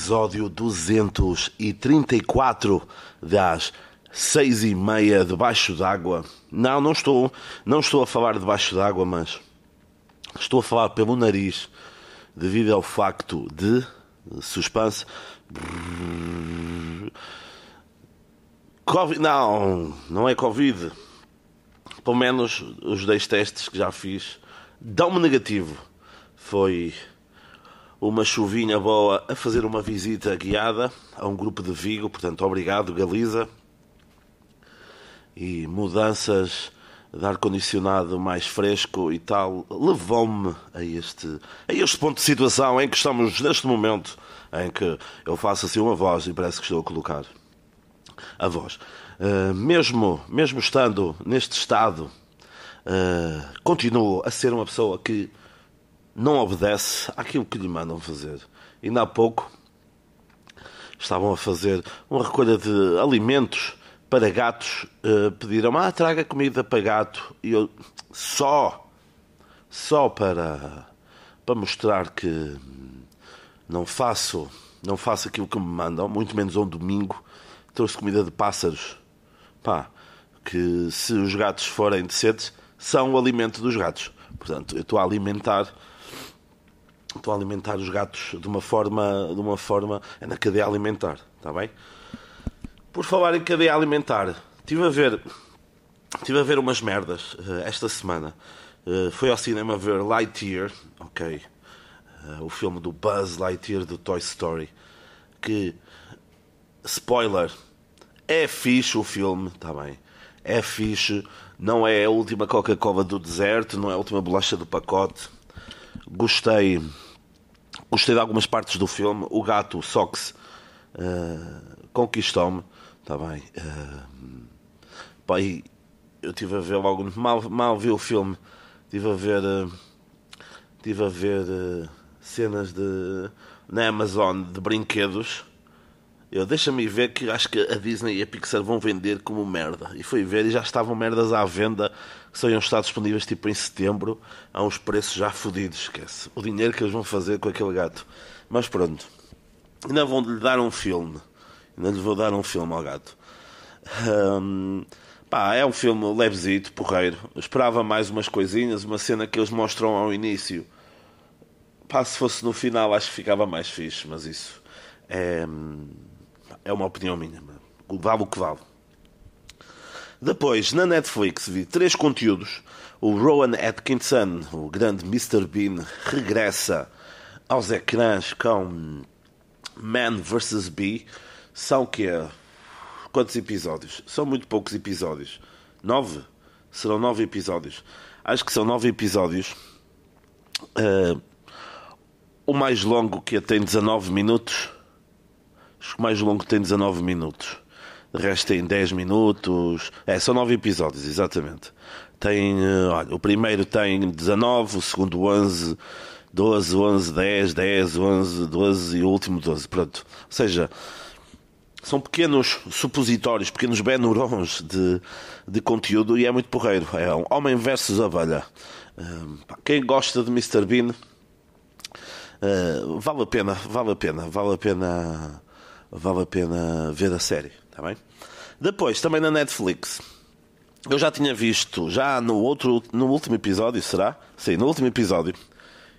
episódio 234 das seis e meia debaixo d'água. Não, não estou, não estou a falar debaixo d'água, mas estou a falar pelo nariz, devido ao facto de suspense. Covid, não, não é Covid. Pelo menos os 10 testes que já fiz dão-me negativo. Foi uma chuvinha boa a fazer uma visita guiada a um grupo de Vigo, portanto, obrigado, Galiza. E mudanças de ar-condicionado mais fresco e tal, levou-me a este, a este ponto de situação em que estamos neste momento, em que eu faço assim uma voz e parece que estou a colocar a voz. Uh, mesmo, mesmo estando neste estado, uh, continuo a ser uma pessoa que não obedece àquilo que lhe mandam fazer. Ainda há pouco estavam a fazer uma recolha de alimentos para gatos. Uh, pediram, ah, traga comida para gato. E eu, só, só para, para mostrar que não faço, não faço aquilo que me mandam, muito menos um domingo, trouxe comida de pássaros. Pá, que se os gatos forem decentes, são o alimento dos gatos. Portanto, eu estou a alimentar estou a alimentar os gatos de uma forma, de uma forma é na cadeia alimentar, está bem? Por falar em cadeia alimentar, estive a ver, tive a ver umas merdas uh, esta semana. Uh, fui ao cinema ver Lightyear, ok, uh, o filme do Buzz Lightyear do Toy Story, que spoiler é fixe o filme, está bem? É fixe, não é a última Coca-Cola do deserto, não é a última bolacha do pacote Gostei. Gostei de algumas partes do filme. O gato Sox uh, conquistou-me. Está bem. Uh, pá, eu estive a ver logo. Mal, mal vi o filme. Estive a ver. Uh, a ver uh, cenas de. na Amazon de brinquedos. Eu deixa-me ver que acho que a Disney e a Pixar vão vender como merda. E fui ver e já estavam merdas à venda que só iam estar disponíveis tipo em setembro a uns preços já fodidos, esquece. O dinheiro que eles vão fazer com aquele gato. Mas pronto. Ainda vão lhe dar um filme. Ainda lhe vou dar um filme ao gato. Pá, é um filme levezito, porreiro. Esperava mais umas coisinhas, uma cena que eles mostram ao início. Pá, se fosse no final acho que ficava mais fixe, mas isso é, é uma opinião minha. Vale o que vale. Depois, na Netflix, vi três conteúdos. O Rowan Atkinson, o grande Mr. Bean, regressa aos ecrãs com Man vs. Bee. São que Quantos episódios? São muito poucos episódios. Nove? Serão nove episódios. Acho que são nove episódios. Uh, o mais longo que tem 19 minutos. Acho que o mais longo tem 19 minutos. De resto tem 10 minutos. É, são 9 episódios, exatamente. Tem, eh, olha, o primeiro tem 19, o segundo 11, 12, 11, 10, 10, 11, 12 e o último 12. Pronto. Ou seja, são pequenos supositórios, pequenos benurons de, de conteúdo e é muito porreiro. É um homem versus abelha. Eh, quem gosta de Mr. Bean, uh, vale a pena, vale a pena, vale a pena, vale a pena ver a série. Está bem? Depois, também na Netflix. Eu já tinha visto, já no outro, no último episódio, será? Sim, no último episódio.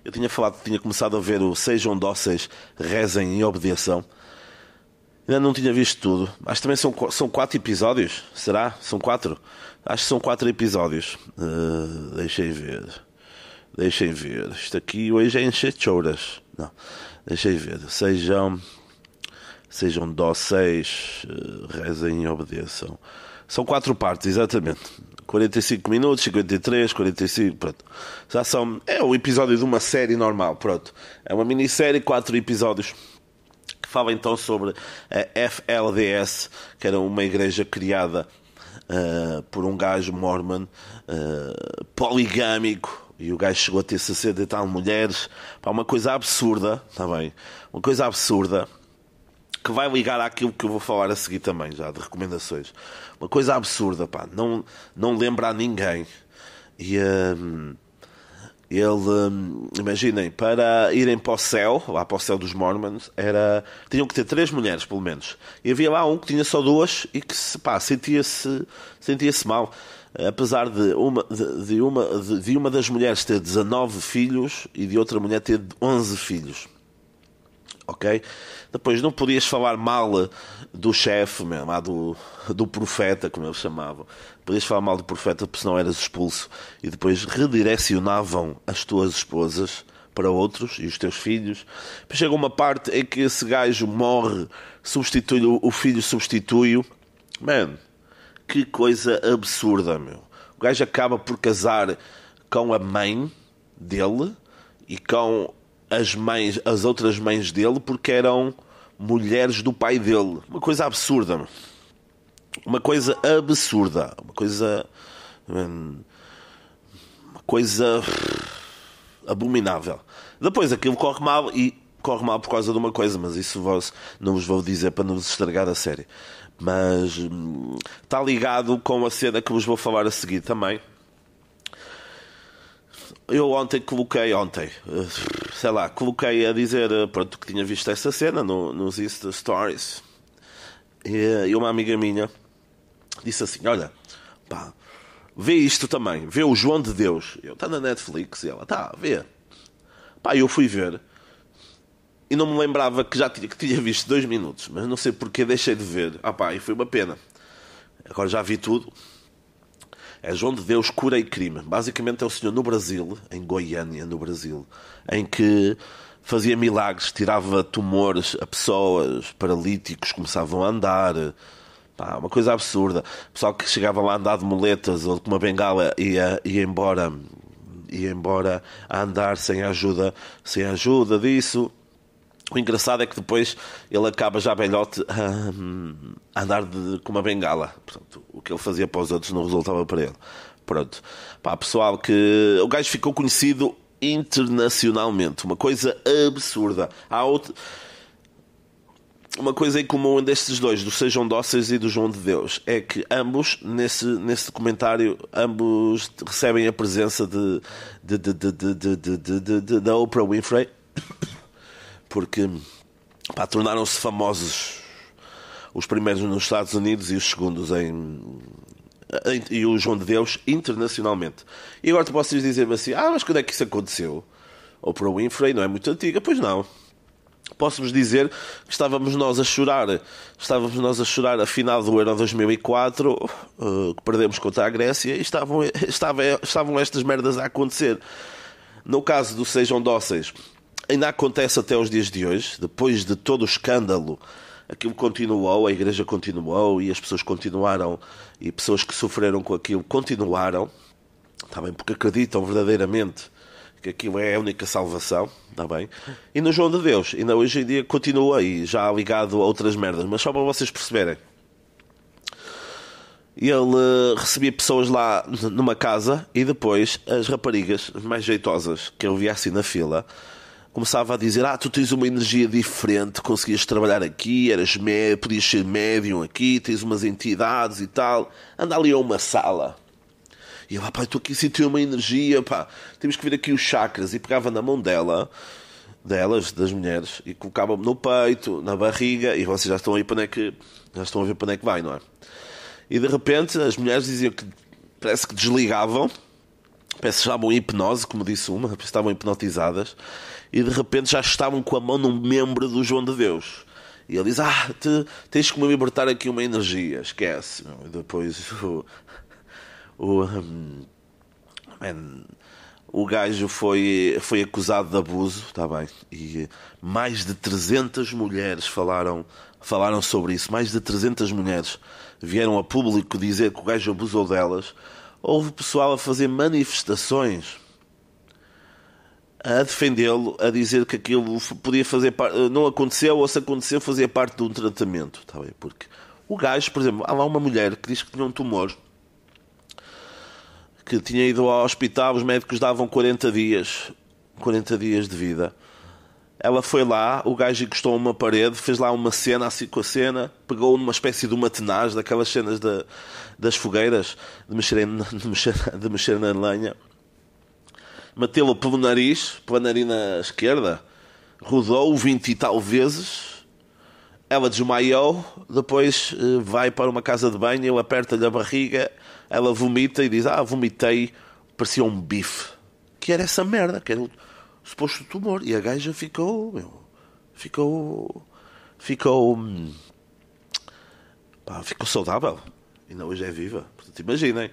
Eu tinha falado, tinha começado a ver o Sejam Dóceis, Rezem e Obediação. Ainda não tinha visto tudo. Que também são, são quatro episódios. Será? São quatro? Acho que são quatro episódios. Uh, deixem ver. Deixem ver. Isto aqui hoje é encher choras. Não. Deixem ver. Sejam sejam dóceis, eh, rezem e obedeçam. São quatro partes, exatamente. 45 minutos, 53, 45, pronto. Já são. É o episódio de uma série normal, pronto. É uma minissérie, quatro episódios. Que fala então sobre a FLDS, que era uma igreja criada uh, por um gajo mormon uh, poligâmico. E o gajo chegou a ter 60 e tal mulheres. Pá, uma coisa absurda, está bem? Uma coisa absurda que vai ligar àquilo que eu vou falar a seguir também, já, de recomendações. Uma coisa absurda, pá, não, não lembra a ninguém. E, hum, Ele, hum, imaginem, para irem para o céu, lá para o céu dos Mormons, era, tinham que ter três mulheres, pelo menos. E havia lá um que tinha só duas e que sentia-se sentia -se mal. Apesar de uma, de, de uma, de, de, uma das mulheres ter 19 filhos e de outra mulher ter 11 filhos. Ok? Depois não podias falar mal do chefe mesmo, do, do profeta, como eles chamavam. Podias falar mal do profeta porque senão eras expulso. E depois redirecionavam as tuas esposas para outros e os teus filhos. Depois chega uma parte em que esse gajo morre, substitui o filho substitui-o. Man, que coisa absurda, meu. O gajo acaba por casar com a mãe dele e com as mães, as outras mães dele, porque eram mulheres do pai dele. Uma coisa absurda. Uma coisa absurda. Uma coisa. Hum, uma coisa. abominável. Depois aquilo corre mal e corre mal por causa de uma coisa, mas isso vos, não vos vou dizer para não vos estragar a série. Mas hum, está ligado com a cena que vos vou falar a seguir também eu ontem coloquei, ontem, sei lá, coloquei a dizer eh, pronto, que tinha visto essa cena no, nos Insta Stories. E, eh, e uma amiga minha disse assim: Olha, pá, vê isto também, vê o João de Deus. Eu, está na Netflix. E ela, tá, vê. Pá, eu fui ver. E não me lembrava que já tinha, que tinha visto dois minutos, mas não sei porque deixei de ver. Ah, pá, e foi uma pena. Agora já vi tudo. É João de Deus Cura e Crime. Basicamente é o senhor no Brasil, em Goiânia, no Brasil, em que fazia milagres, tirava tumores a pessoas, paralíticos começavam a andar. Pá, uma coisa absurda. Pessoal que chegava lá a andar de muletas ou com uma bengala ia, ia embora ia embora a andar sem ajuda, sem ajuda disso. O engraçado é que depois ele acaba já velhote a andar de, com uma bengala. Portanto, o que ele fazia para os outros não resultava para ele. Pronto. Pá, pessoal, que o gajo ficou conhecido internacionalmente. Uma coisa absurda. Há outra. Uma coisa em comum destes dois, do Sejam Dóceis e do João de Deus, é que ambos, nesse, nesse documentário, ambos recebem a presença de, de, de, de, de, de, de, de da Oprah Winfrey porque tornaram-se famosos os primeiros nos Estados Unidos e os segundos em, em, e o João de Deus internacionalmente. E agora tu podes dizer-me assim: ah, mas quando é que isso aconteceu? Ou para o Winfrey, não é muito antiga? Pois não. Posso-vos dizer que estávamos nós a chorar, estávamos nós a chorar a final do Euro 2004, uh, eh, que perdemos contra a Grécia, e estavam, estavam, estavam estas merdas a acontecer. No caso do Sejam Dóceis, ainda acontece até os dias de hoje, depois de todo o escândalo, aquilo continuou, a igreja continuou e as pessoas continuaram, e pessoas que sofreram com aquilo continuaram, bem? Porque acreditam verdadeiramente que aquilo é a única salvação, está bem? E no João de Deus, ainda hoje em dia continua aí, já ligado a outras merdas, mas só para vocês perceberem. Ele uh, recebia pessoas lá numa casa e depois as raparigas mais jeitosas que eu via assim na fila começava a dizer: Ah, tu tens uma energia diferente, conseguias trabalhar aqui, eras mé podias ser médium aqui, tens umas entidades e tal. Anda ali a uma sala. E eu, ah, pá, estou aqui a sentir uma energia, pá, temos que ver aqui os chakras. E pegava na mão dela, delas, das mulheres, e colocava-me no peito, na barriga, e vocês já estão aí para onde é que, já estão a ver para onde é que vai, não é? E de repente as mulheres diziam que parece que desligavam, parece que estavam em hipnose, como disse uma, estavam hipnotizadas, e de repente já estavam com a mão num membro do João de Deus. E ele diz: Ah, te, tens que me libertar aqui uma energia, esquece. E depois o, o, um, o gajo foi, foi acusado de abuso, está bem. E mais de 300 mulheres falaram, falaram sobre isso. Mais de 300 mulheres vieram a público dizer que o gajo abusou delas. Houve pessoal a fazer manifestações a defendê-lo, a dizer que aquilo podia fazer parte, não aconteceu, ou se aconteceu, fazia parte de um tratamento. Está bem? Porque o gajo, por exemplo, há lá uma mulher que diz que tinha um tumor, que tinha ido ao hospital, os médicos davam 40 dias, 40 dias de vida. Ela foi lá, o gajo encostou uma parede, fez lá uma cena assim com a cena, pegou numa espécie de uma tenaz, daquelas cenas da, das fogueiras, de mexer, de, mexer, de mexer na lenha metê-lo pelo nariz, pela narina esquerda, rodou 20 e tal vezes, ela desmaiou, depois eh, vai para uma casa de banho, ele aperta-lhe a barriga, ela vomita e diz, ah, vomitei, parecia um bife. Que era essa merda, que era o suposto tumor. E a gaja ficou, ficou, ficou, hum, pá, ficou saudável. Ainda hoje é viva. Portanto, imaginem.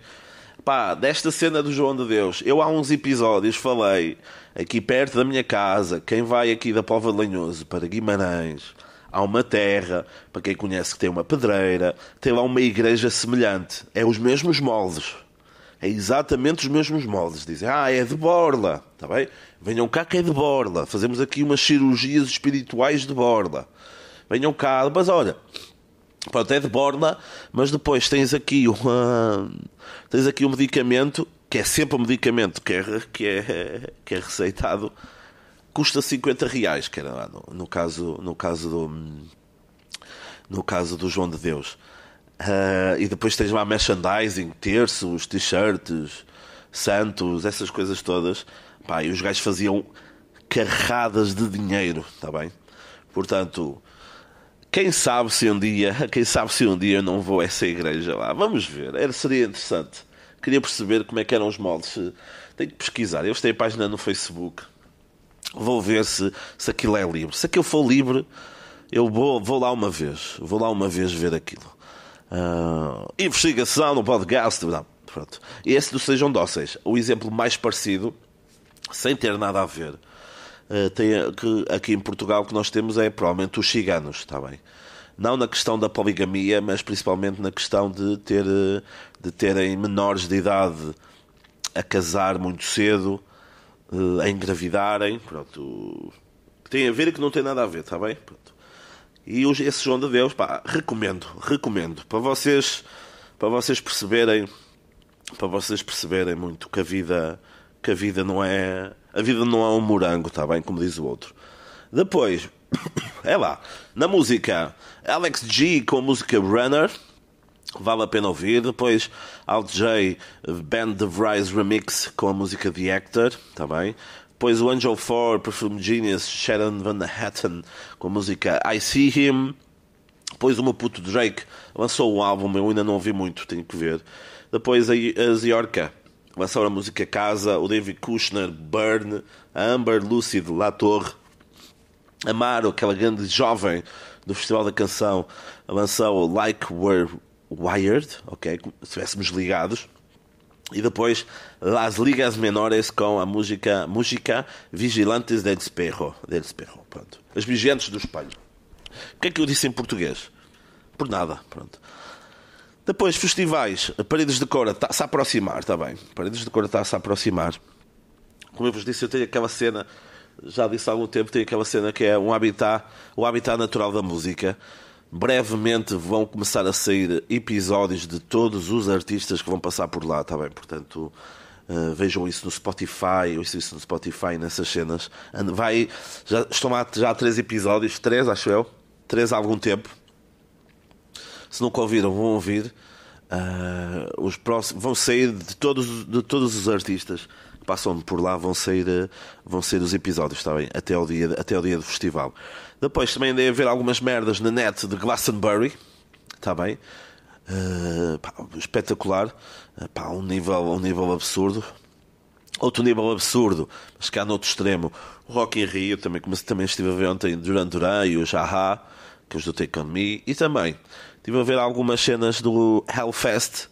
Pá, desta cena do João de Deus, eu há uns episódios falei aqui perto da minha casa, quem vai aqui da Pova de Lanhoso para Guimarães, há uma terra, para quem conhece que tem uma pedreira, tem lá uma igreja semelhante. É os mesmos moldes. É exatamente os mesmos moldes. Dizem, ah, é de borla. Está bem? Venham cá que é de borla. Fazemos aqui umas cirurgias espirituais de borla. Venham cá. Mas olha, pronto, é de borla, mas depois tens aqui uma... Tens aqui um medicamento, que é sempre um medicamento que é, que é, que é receitado, custa 50 reais, que era lá no, no caso, no caso do... No caso do João de Deus. Uh, e depois tens lá merchandising, terços, t-shirts, santos, essas coisas todas. Pá, e os gajos faziam carradas de dinheiro, está bem? Portanto, quem sabe se um dia, quem sabe se um dia eu não vou a essa igreja lá. Vamos ver, era, seria interessante. Queria perceber como é que eram os moldes. Tenho que pesquisar. Eu tenho a página no Facebook. Vou ver se, se aquilo é livre. Se aquilo for livre, eu vou, vou lá uma vez. Vou lá uma vez ver aquilo. Uh, investigação no podcast. Não, pronto. E esse do Sejam Dóceis. O exemplo mais parecido, sem ter nada a ver, tem, que aqui em Portugal que nós temos é provavelmente os ciganos, está bem? Não na questão da poligamia, mas principalmente na questão de, ter, de terem menores de idade a casar muito cedo, uh, a engravidarem. Pronto. Tem a ver e que não tem nada a ver, está bem? Pronto. E esse João de Deus, pá, recomendo, recomendo, para vocês, para vocês perceberem, para vocês perceberem muito que a vida, que a vida não é, a vida não é um morango, está bem, como diz o outro. Depois, é lá, na música, Alex G com a música Runner, vale a pena ouvir. Depois, Alt J, Band of Rise Remix com a música The Actor, está bem. Depois o Angel 4, Perfume Genius, Sharon Van Hatten com a música I See Him. Depois o meu puto Drake lançou um álbum, eu ainda não ouvi muito, tenho que ver. Depois a, a Ziorca lançou a música Casa, o David Kushner, Burn, a Amber Lucid, La Torre, Amaro, aquela grande jovem do Festival da Canção, lançou Like We're Wired, ok? Se estivéssemos ligados. E depois Las Ligas Menores com a música, música Vigilantes del Espejo. Del Espejo pronto. As Vigiantes do Espelho. O que é que eu disse em português? Por nada. Pronto. Depois, festivais. Paredes de Cora está-se a aproximar, está bem. Paredes de Cora está-se a aproximar. Como eu vos disse, eu tenho aquela cena, já disse há algum tempo, tenho aquela cena que é um habitat, o habitat natural da música brevemente vão começar a sair episódios de todos os artistas que vão passar por lá, está bem? Portanto, uh, vejam isso no Spotify, ou isso no Spotify nessas cenas. Vai, já, estão lá já três episódios, três acho eu, três há algum tempo. Se nunca ouviram, vão ouvir. Uh, os próximos vão sair de todos, de todos os artistas que passam por lá, vão sair, vão sair os episódios, está bem? Até o dia, até o dia do festival. Depois também andei a ver algumas merdas na net de Glastonbury. Está bem? Uh, pá, espetacular. Uh, pá, um, nível, um nível absurdo. Outro nível absurdo, mas cá no outro extremo, o Rock in Rio, também, como também estive a ver ontem Duran Duran e o Jaha, que os do Take On Me, e também estive a ver algumas cenas do Hellfest,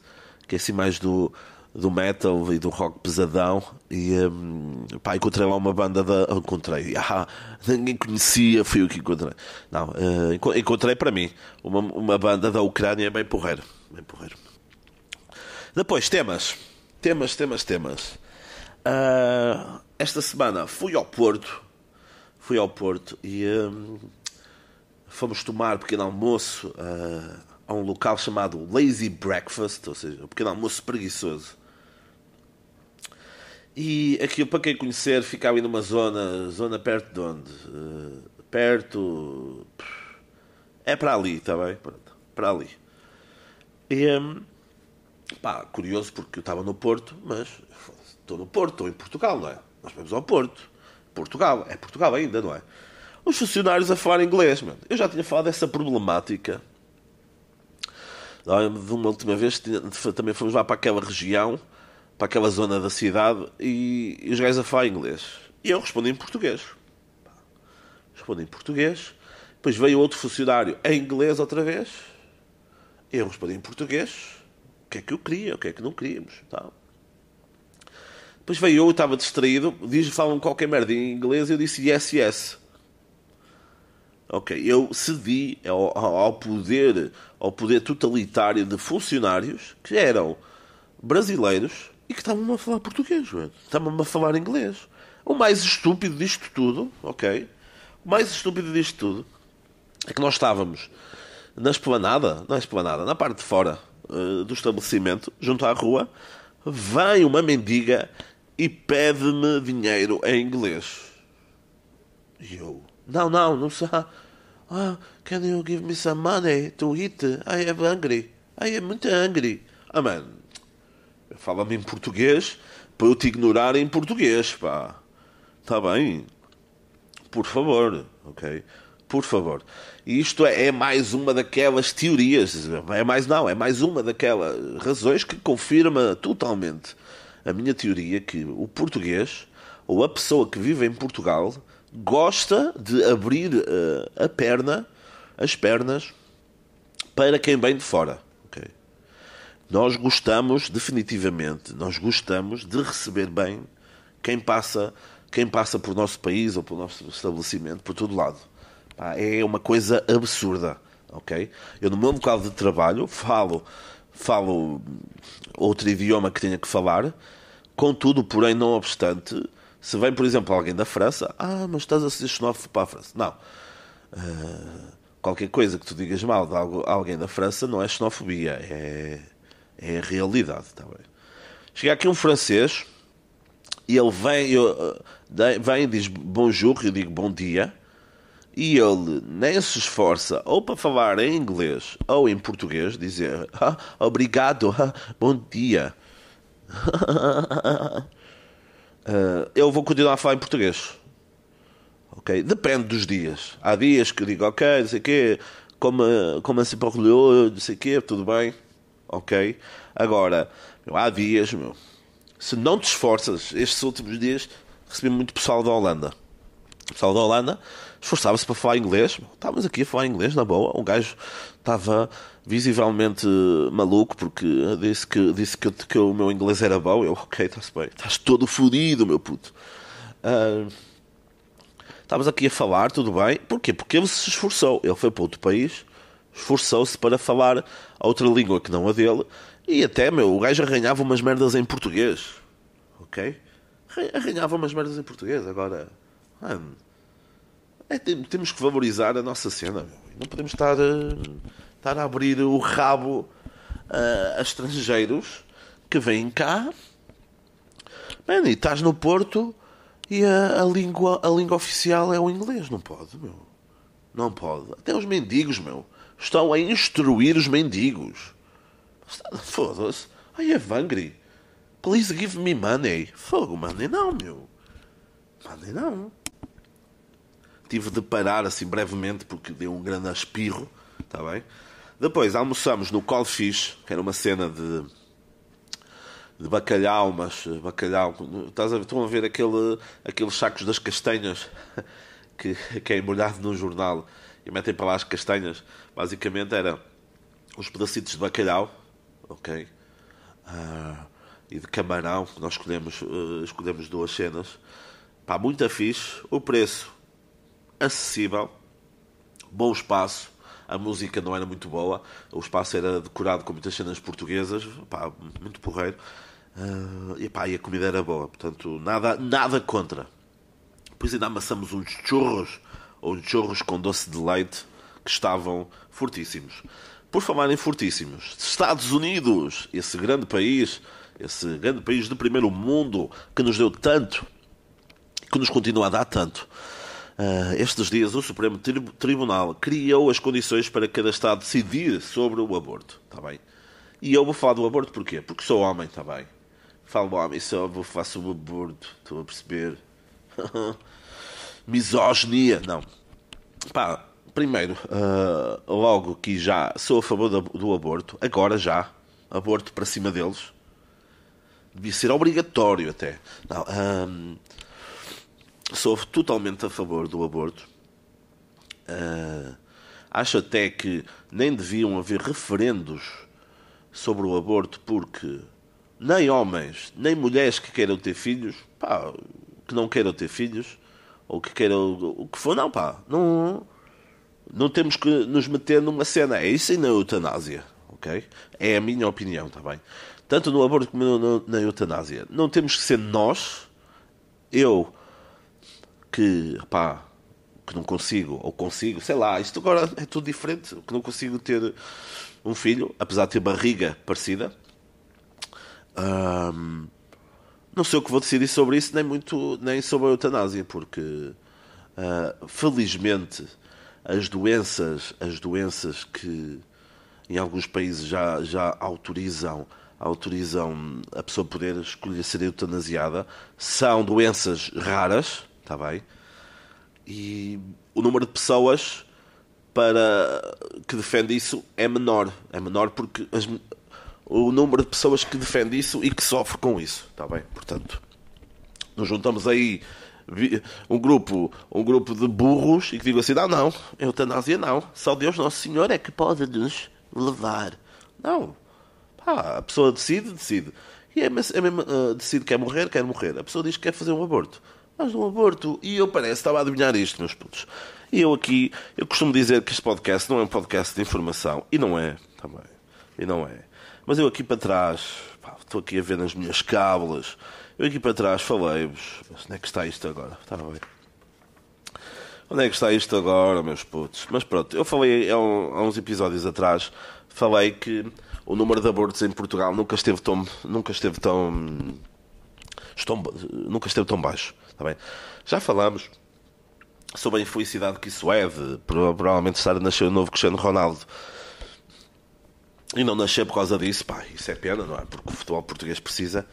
que é assim mais do, do metal e do rock pesadão e um, pá, encontrei lá uma banda da. Encontrei, ah, ninguém conhecia, fui o que encontrei. Não, uh, encontrei para mim uma, uma banda da Ucrânia bem porreiro. Bem porreiro. Depois, temas. Temas, temas, temas. Uh, esta semana fui ao Porto. Fui ao Porto e um, fomos tomar pequeno almoço uh, a um local chamado Lazy Breakfast, ou seja, um pequeno almoço preguiçoso. E aquilo, para quem conhecer, fica ali numa zona, zona perto de onde? Uh, perto. É para ali, está bem? Pronto, para ali. E, um, pá, curioso porque eu estava no Porto, mas estou no Porto, estou em Portugal, não é? nós vamos ao Porto. Portugal. É Portugal ainda, não é? Os funcionários a falar inglês, mano. Eu já tinha falado dessa problemática. De uma última vez também fomos lá para aquela região, para aquela zona da cidade, e, os gajos a falar inglês. E eu respondi em português. Respondi em português. Depois veio outro funcionário em inglês outra vez. Eu respondi em português. O que é que eu queria, o que é que não queríamos. Tal. Depois veio eu, estava distraído, diz, falam qualquer merda em inglês, e eu disse yes, yes. Ok, eu cedi ao, ao, poder, ao poder totalitário de funcionários que eram brasileiros e que estavam a falar português, estavam a falar inglês. O mais estúpido disto tudo, ok? O mais estúpido disto tudo é que nós estávamos na esplanada, na esplanada, na parte de fora uh, do estabelecimento, junto à rua, vem uma mendiga e pede-me dinheiro em inglês. E eu, não, não, não sei. Ah, can you give me some money to eat? I am hungry. I am muito hungry. Ah, man, fala-me em português para eu te ignorar em português, pá. Está bem? Por favor, ok? Por favor. Isto é, é, mais uma daquelas teorias. É mais, não, é mais uma daquelas razões que confirma totalmente a minha teoria que o português, ou a pessoa que vive em Portugal, gosta de abrir uh, a perna, as pernas, para quem vem de fora. Okay? Nós gostamos, definitivamente, nós gostamos de receber bem quem passa, quem passa por nosso país ou por nosso estabelecimento, por todo lado. é uma coisa absurda. ok? Eu, no meu local de trabalho, falo, falo outro idioma que tenha que falar Contudo, porém, não obstante, se vem, por exemplo, alguém da França, ah, mas estás a ser xenófobo para a França. Não. Uh, qualquer coisa que tu digas mal de alguém da França não é xenofobia, é, é realidade. Tá bem? Chega aqui um francês e ele vem, eu, vem e diz bonjour, eu digo bom dia, e ele nem se esforça ou para falar em inglês ou em português, dizer ah, obrigado, ah, bom dia uh, eu vou continuar a falar em português. Ok? Depende dos dias. Há dias que digo, ok, não sei o quê, como, como assim para o não sei o quê, tudo bem. Ok? Agora, meu, há dias, meu, se não te esforças, estes últimos dias recebi muito pessoal da Holanda. O pessoal da Holanda esforçava-se para falar inglês. Estávamos aqui a falar inglês, na boa. Um gajo estava visivelmente maluco porque disse que, disse que, que o meu inglês era bom. Eu, ok, está-se bem. Estás todo fodido, meu puto. Uh, estávamos aqui a falar, tudo bem. Porquê? Porque ele se esforçou. Ele foi para outro país, esforçou-se para falar outra língua que não a dele. E até, meu, o gajo arranhava umas merdas em português. Ok? Arranhava umas merdas em português. Agora, mano, é, temos que valorizar a nossa cena. Não podemos estar. Uh, estar a abrir o rabo uh, a estrangeiros que vêm cá. Man, e estás no Porto e a, a, língua, a língua oficial é o inglês. Não pode, meu. Não pode. Até os mendigos, meu. Estão a instruir os mendigos. Foda-se. I have hungry. Please give me money. Fogo, money não, meu. Money não. Tive de parar assim brevemente porque deu um grande espirro. Está bem? Depois almoçamos no Cold Fish, que era uma cena de, de bacalhau, mas bacalhau. Estás a, estão a ver aquele, aqueles sacos das castanhas que, que é embrulhado num jornal e metem para lá as castanhas. Basicamente era uns pedacitos de bacalhau, ok? Uh, e de camarão, nós escolhemos, uh, escolhemos duas cenas. Pá, muito fixe. O preço acessível, bom espaço a música não era muito boa, o espaço era decorado com muitas cenas portuguesas, pá, muito porreiro, uh, e, pá, e a comida era boa, portanto, nada, nada contra. Depois ainda amassamos uns churros, ou uns churros com doce de leite, que estavam fortíssimos. Por falar em fortíssimos, Estados Unidos, esse grande país, esse grande país do primeiro mundo que nos deu tanto, que nos continua a dar tanto. Uh, estes dias o Supremo Tribunal criou as condições para cada Estado decidir sobre o aborto, está bem? E eu vou falar do aborto porquê? Porque sou homem, está bem? Falo homem só, vou faço um aborto. Estão a perceber? Misoginia. Não. Pá, primeiro, uh, logo que já sou a favor do, do aborto. Agora já. Aborto para cima deles. Devia ser obrigatório até. Não, um, sou totalmente a favor do aborto. Uh, acho até que nem deviam haver referendos sobre o aborto, porque nem homens, nem mulheres que queiram ter filhos, pá, que não queiram ter filhos, ou que queiram o que for, não, pá, não, não temos que nos meter numa cena. É isso e na eutanásia, ok? É a minha opinião, está bem? Tanto no aborto como no, na eutanásia. Não temos que ser nós, eu, que, pá, que não consigo, ou consigo, sei lá, isto agora é tudo diferente, que não consigo ter um filho, apesar de ter barriga parecida. Um, não sei o que vou decidir sobre isso, nem muito, nem sobre a eutanásia, porque uh, felizmente as doenças, as doenças que em alguns países já, já autorizam, autorizam a pessoa poder escolher ser eutanasiada, são doenças raras, está bem? E o número de pessoas para que defende isso é menor. É menor porque as, o número de pessoas que defende isso e que sofre com isso, está bem? Portanto, nos juntamos aí um grupo, um grupo de burros e que digam assim: não, não, eutanásia não, só Deus Nosso Senhor é que pode nos levar. Não, pá, a pessoa decide, decide. E é é mesmo uh, decide que quer morrer, quer morrer. A pessoa diz que quer fazer um aborto. Mas um aborto. E eu parece, estava a adivinhar isto, meus putos. E eu aqui, eu costumo dizer que este podcast não é um podcast de informação. E não é, também. E não é. Mas eu aqui para trás, pá, estou aqui a ver nas minhas cábulas. Eu aqui para trás falei-vos. Onde é que está isto agora? Está bem. Onde é que está isto agora, meus putos? Mas pronto, eu falei há, uns episódios atrás, falei que o número de abortos em Portugal nunca esteve tão, nunca esteve tão, nunca esteve tão baixo. Está bem? Já falámos sobre a infelicidade que isso é de provavelmente estar a nascer o novo Cristiano Ronaldo e não nascer por causa disso, pá, isso é pena, não é? Porque o futebol português precisa.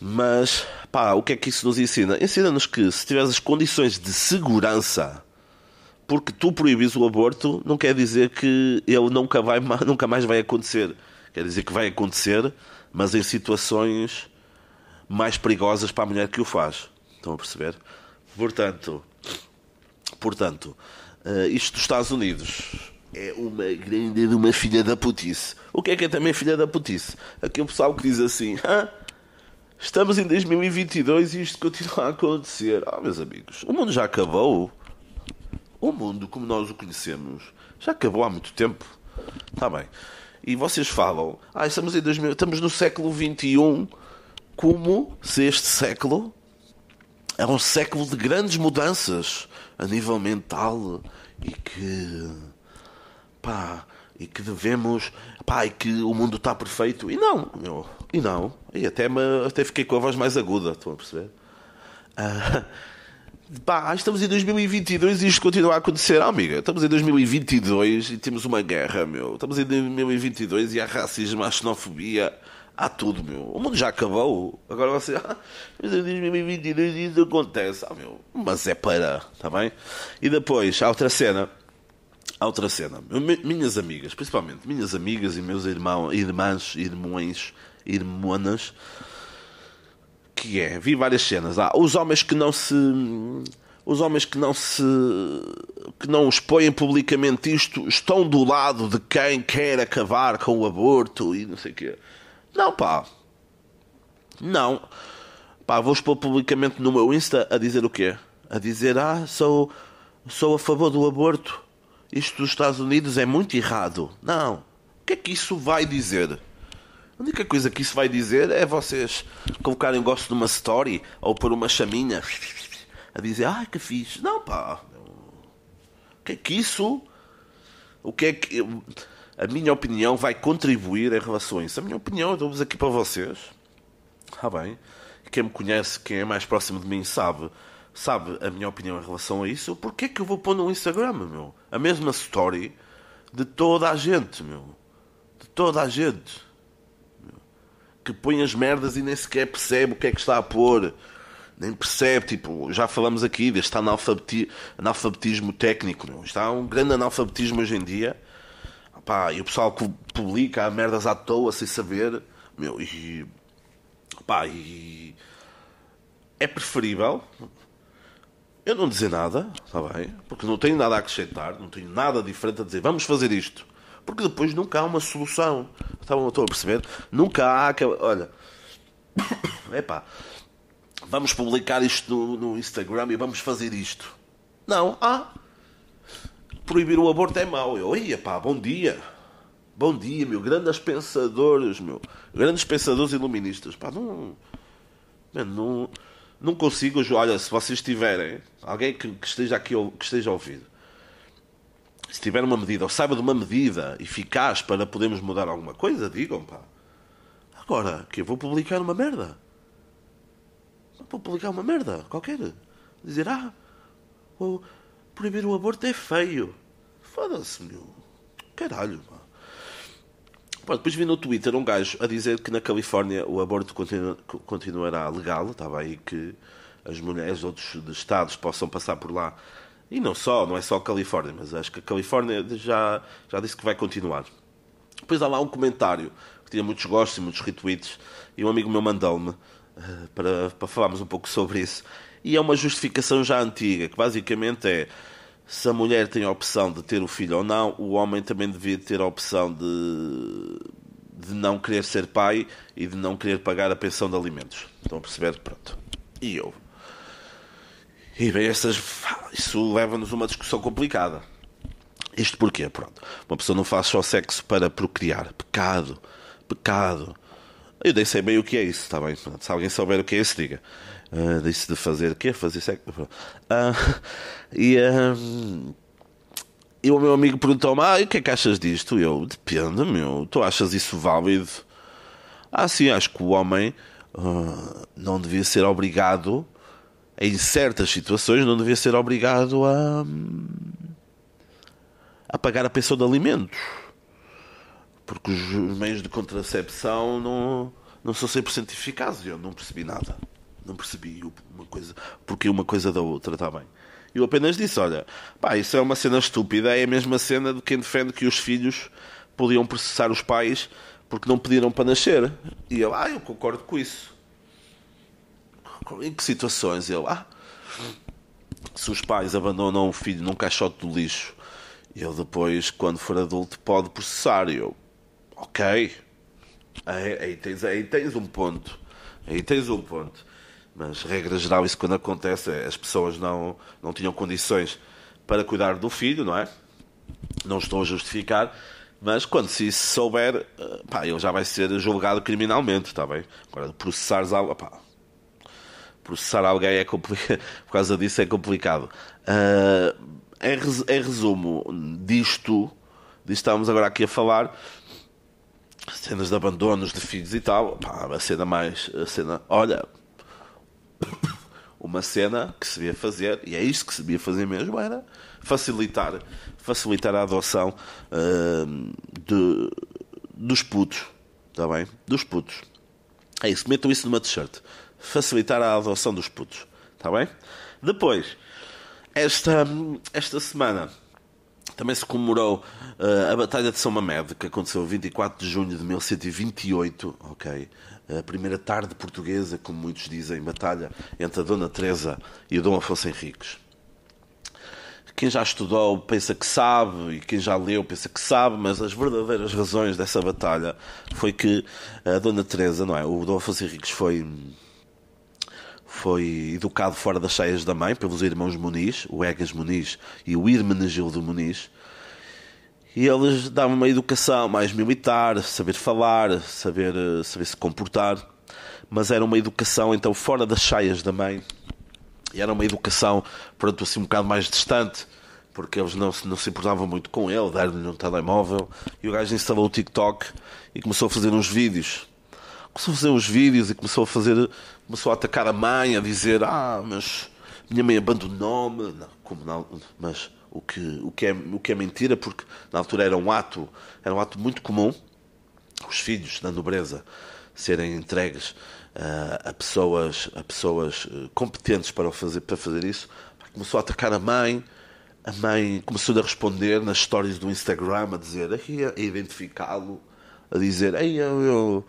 Mas, pá, o que é que isso nos ensina? Ensina-nos que se tiveres as condições de segurança, porque tu proíbes o aborto, não quer dizer que ele nunca, vai, nunca mais vai acontecer. Quer dizer que vai acontecer, mas em situações mais perigosas para a mulher que o faz. Estão a perceber? Portanto, portanto uh, isto dos Estados Unidos é uma grande de uma filha da putice. O que é que é também filha da putice? Aquele pessoal que diz assim: ah, estamos em 2022 e isto continua a acontecer. Ah, meus amigos, o mundo já acabou. O mundo como nós o conhecemos já acabou há muito tempo. Está bem. E vocês falam: ah, estamos em 2000, estamos no século 21 como se este século é um século de grandes mudanças a nível mental e que pá, e que devemos pá, e que o mundo está perfeito. E não, meu, e não, e até, me, até fiquei com a voz mais aguda, estão a perceber? Uh, pá, estamos em 2022 e isto continua a acontecer, ah, amiga, estamos em 2022 e temos uma guerra, meu, estamos em 2022 e há racismo, há xenofobia Há tudo, meu. O mundo já acabou. Agora você. Ah, mas em 2022 isso acontece. Ah, meu. Mas é para. Está bem? E depois, há outra cena. Há outra cena. Minhas amigas, principalmente minhas amigas e meus irmãos, irmãs, irmãos, irmãs. Que é. Vi várias cenas. Há os homens que não se. Os homens que não se. que não expõem publicamente isto estão do lado de quem quer acabar com o aborto e não sei o quê. Não, pá. Não. Pá, vou expor publicamente no meu Insta a dizer o quê? A dizer, ah, sou, sou a favor do aborto. Isto dos Estados Unidos é muito errado. Não. O que é que isso vai dizer? A única coisa que isso vai dizer é vocês colocarem gosto numa story ou por uma chaminha a dizer, ah, que fixe. Não, pá. O que é que isso? O que é que a minha opinião vai contribuir em relação a isso. A minha opinião, eu dou-vos aqui para vocês. Está bem? Quem me conhece, quem é mais próximo de mim, sabe sabe a minha opinião em relação a isso. Porquê é que eu vou pôr no Instagram, meu? A mesma story de toda a gente, meu. De toda a gente. que põe as merdas e nem sequer percebe o que é que está a pôr. Nem percebe, tipo, já falamos aqui deste analfabeti analfabetismo técnico. Meu. Está um grande analfabetismo hoje em dia. Pá, e o pessoal que publica merdas à toa sem saber. Meu, e. Pá, e. É preferível eu não dizer nada, está bem? Porque não tenho nada a acrescentar, não tenho nada diferente a dizer. Vamos fazer isto. Porque depois nunca há uma solução. Estavam, estou a perceber? Nunca há. Olha. Epá. Vamos publicar isto no, no Instagram e vamos fazer isto. Não. Ah. Proibir o aborto é mau. Eu, pá, bom dia. Bom dia, meu. Grandes pensadores, meu. Grandes pensadores iluministas. Pá, não. não, não consigo. Olha, se vocês tiverem. Alguém que, que esteja aqui que esteja a ouvir se tiver uma medida, ou saiba de uma medida eficaz para podermos mudar alguma coisa, digam, pá. Agora, que eu vou publicar uma merda. Vou publicar uma merda, qualquer. Dizer, ah, proibir o aborto é feio. Foda-se, meu. Caralho, pá. Pá, depois vi no Twitter um gajo a dizer que na Califórnia o aborto continua, continuará legal, está bem, que as mulheres de outros estados possam passar por lá e não só, não é só a Califórnia, mas acho que a Califórnia já, já disse que vai continuar. Depois há lá um comentário que tinha muitos gostos e muitos retweets, e um amigo meu mandou-me uh, para, para falarmos um pouco sobre isso. E é uma justificação já antiga, que basicamente é se a mulher tem a opção de ter o filho ou não, o homem também devia ter a opção de, de não querer ser pai e de não querer pagar a pensão de alimentos. Estão a perceber? Pronto. E eu e bem, essas, isso leva-nos a uma discussão complicada. Isto porquê? Pronto. Uma pessoa não faz só sexo para procriar. Pecado. Pecado. Eu nem sei bem o que é isso, está bem? Se alguém souber o que é isso, diga. Uh, disse de fazer o quê? Fazer sexo? Uh, e, uh, e o meu amigo perguntou-me: Ah, e o que é que achas disto? Eu, depende, meu. Tu achas isso válido? Ah, sim, acho que o homem uh, não devia ser obrigado em certas situações, não devia ser obrigado a, a pagar a pensão de alimentos. Porque os meios de contracepção não, não são 100% eficazes. Eu não percebi nada. Não percebi uma coisa, porque uma coisa da outra, está bem. Eu apenas disse: olha, pá, isso é uma cena estúpida. É a mesma cena de quem defende que os filhos podiam processar os pais porque não pediram para nascer. E eu, ah, eu concordo com isso. Em que situações? Ele, ah, se os pais abandonam o filho num caixote do lixo, ele depois, quando for adulto, pode processar. E eu, ok, aí, aí, tens, aí tens um ponto. Aí tens um ponto. Mas, regra geral, isso quando acontece, é, as pessoas não, não tinham condições para cuidar do filho, não é? Não estou a justificar, mas quando se souber, eh, pá, ele já vai ser julgado criminalmente, está bem? Agora, processares algo, pá, processar alguém é complicado, por causa disso é complicado. Uh, em, em, resumo disto, disto estamos agora aqui a falar, cenas de abandonos de filhos e tal, pá, a cena mais, a cena, olha, uma cena que se devia fazer, e é isto que se devia fazer mesmo, era facilitar, facilitar a adoção uh, de, dos putos, está bem? Dos putos. É isso, metam isso numa t-shirt facilitar a adoção dos putos. Está bem? Depois, esta, esta semana também se comemorou uh, a Batalha de São Mamed, que aconteceu 24 de junho de 1128, ok? A primeira tarde portuguesa, como muitos dizem, batalha entre a Dona Teresa e o Dom Afonso Henriques. Quem já estudou pensa que sabe, e quem já leu pensa que sabe, mas as verdadeiras razões dessa batalha foi que a Dona Teresa, não é? O Dom Afonso Henriques foi foi educado fora das cheias da mãe pelos irmãos Muniz, o Egas Muniz e o Irmenegildo Muniz. E eles davam uma educação mais militar, saber falar, saber, saber se comportar, mas era uma educação então fora das cheias da mãe. E era uma educação, pronto, assim um bocado mais distante, porque eles não, não se importavam muito com ele, dar-lhe um telemóvel. E o gajo instalou o TikTok e começou a fazer uns vídeos começou a fazer uns vídeos e começou a fazer, começou a atacar a mãe, a dizer, ah, mas minha mãe abandonou-me, como não, mas o que, o, que é, o que é mentira, porque na altura era um ato, era um ato muito comum, os filhos da nobreza serem entregues uh, a pessoas, a pessoas competentes para fazer, para fazer isso. Começou a atacar a mãe, a mãe começou a responder nas stories do Instagram, a dizer, a identificá-lo, a dizer, Ei, eu, eu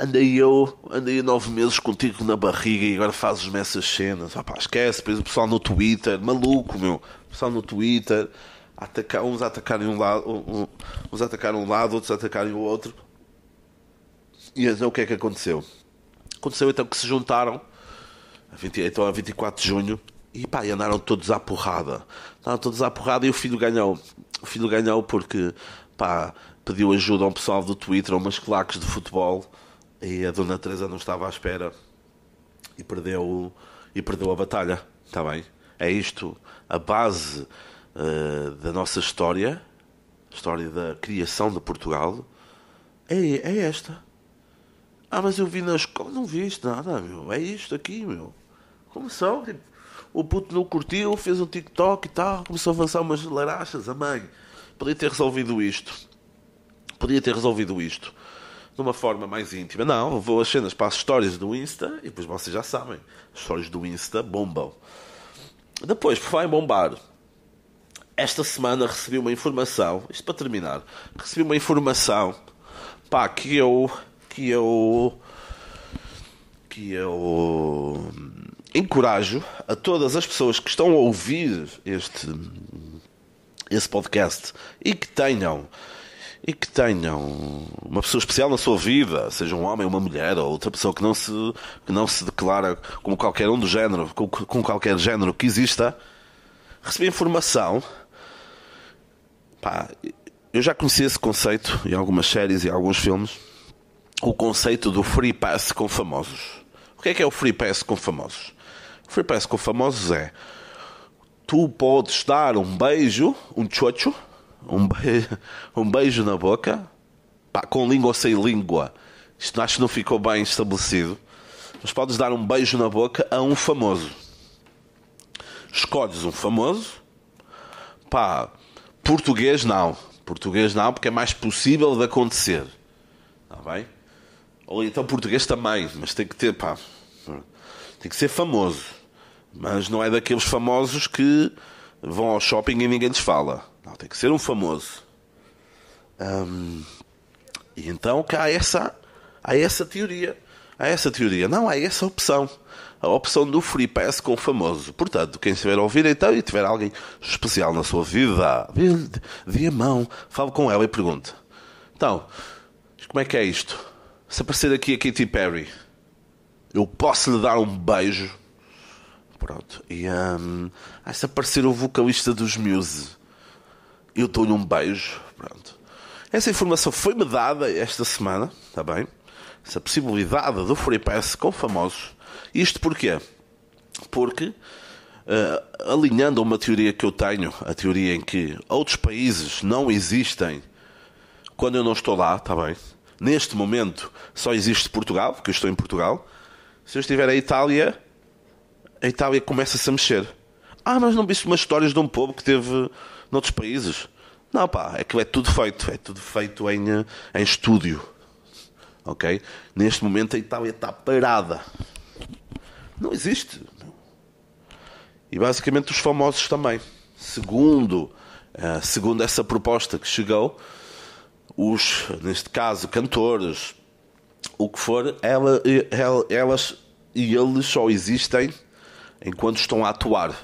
andei eu, andei nove meses contigo na barriga e agora fazes-me essas cenas. Ah, esquece, depois o pessoal no Twitter, maluco, meu. O pessoal no Twitter, a uns a atacarem um lado, uns a atacarem um lado, outros a atacarem o outro. E então o que é que aconteceu? Aconteceu então que se juntaram, a 20, então a 24 de junho, e pá, e andaram todos à porrada. Andaram todos à porrada e o filho ganhou. O filho ganhou porque, pá, pediu ajuda a um pessoal do Twitter, a umas claques de futebol e a Dona Teresa não estava à espera e perdeu, e perdeu a batalha. Está bem? É isto a base uh, da nossa história, história da criação de Portugal. É, é esta. Ah, mas eu vi na escola, não viste nada, meu. É isto aqui, meu. Começou, tipo, o puto não curtiu, fez um TikTok e tal, começou a avançar umas larachas. A mãe podia ter resolvido isto. Podia ter resolvido isto de uma forma mais íntima. Não, vou as cenas para as histórias do Insta e depois vocês já sabem. As histórias do Insta bombam. Depois, por falar em bombar, esta semana recebi uma informação, isto para terminar, recebi uma informação pá, que eu que eu que eu encorajo a todas as pessoas que estão a ouvir este esse podcast e que tenham e que tenham uma pessoa especial na sua vida, seja um homem, uma mulher ou outra pessoa que não se, que não se declara como qualquer um do género, com, com qualquer género que exista, recebi informação. Pá, eu já conheci esse conceito em algumas séries e alguns filmes. O conceito do free pass com famosos. O que é que é o free pass com famosos? O free pass com famosos é tu podes dar um beijo, um chocho, um beijo, um beijo na boca, pá, com língua ou sem língua. Isto acho que não ficou bem estabelecido. Mas podes dar um beijo na boca a um famoso. Escolhes um famoso. Pá, português não. Português não, porque é mais possível de acontecer. Está bem? Ou então português também, mas tem que ter, pá. Tem que ser famoso. Mas não é daqueles famosos que vão ao shopping e ninguém lhes fala. Tem que ser um famoso. E então cá há essa, há essa teoria. Há essa teoria. Não, há essa opção. A opção do free pass com famoso. Portanto, quem estiver a ouvir então e tiver alguém especial na sua vida, dê a mão, fale com ela e pergunte. Então, como é que é isto? Se aparecer aqui a Katy Perry, eu posso lhe dar um beijo. Pronto. E um, se aparecer o vocalista dos Muse, eu dou-lhe um beijo. Pronto. Essa informação foi-me dada esta semana, está bem? Essa possibilidade do Free Pass com famosos. Isto porquê? Porque, uh, alinhando a uma teoria que eu tenho, a teoria em que outros países não existem quando eu não estou lá, está bem? Neste momento só existe Portugal, porque eu estou em Portugal. Se eu estiver a Itália, a Itália começa-se a mexer. Ah, mas não viste umas histórias de um povo que teve noutros países. Não, pá, é que é tudo feito, é tudo feito em, eh, em estúdio. Ok? Neste momento a Itália está parada. Não existe. E basicamente os famosos também. Segundo, uh, segundo essa proposta que chegou, os, neste caso, cantores, o que for, ela, elas e eles só existem enquanto estão a atuar.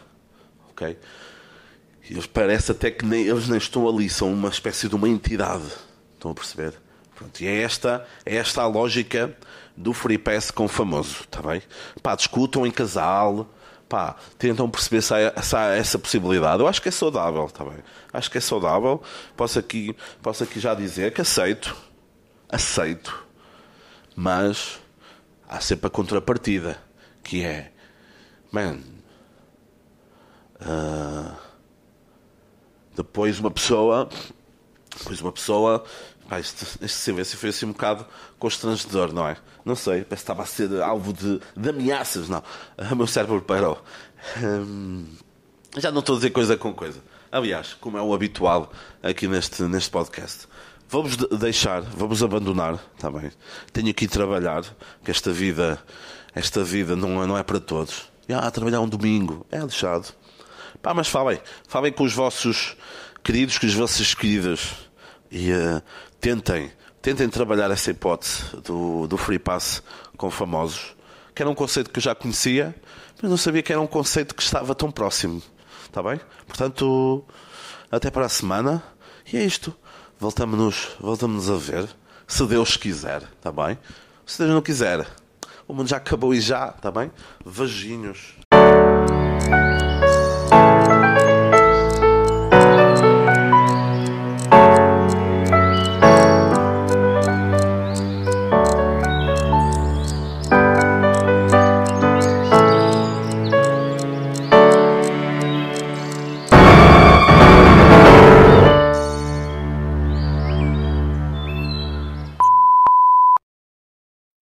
Ok? Eles parece até que nem, eles nem estão ali, são uma espécie de uma entidade. Estão a perceber? Pronto, e é esta, é esta a lógica do free pass com o famoso, está bem? Pá, discutam em casal, pá, tentam perceber se há, se há, essa possibilidade. Eu acho que é saudável, está bem? Acho que é saudável. Posso aqui, posso aqui já dizer que aceito, aceito, mas há sempre a contrapartida, que é, man, uh, depois uma pessoa. Depois uma pessoa. Pá, este, este silêncio foi assim um bocado constrangedor, não é? Não sei, parece que estava a ser alvo de, de ameaças, não. O meu cérebro parou. Hum, já não estou a dizer coisa com coisa. Aliás, como é o habitual aqui neste, neste podcast. Vamos de- deixar, vamos abandonar, está bem? Tenho que ir trabalhar, que esta vida, esta vida não é, não é para todos. Ah, trabalhar um domingo, é lixado. Pá, mas falem, falem com os vossos queridos, com as vossas queridas e eh, tentem, tentem trabalhar essa hipótese do, do free pass com famosos, que era um conceito que eu já conhecia, mas não sabia que era um conceito que estava tão próximo. Está bem? Portanto, até para a semana. E é isto. Voltamos-nos voltamos a ver. Se Deus quiser, está bem? Se Deus não quiser, o mundo já acabou e já, está bem? Vajinhos.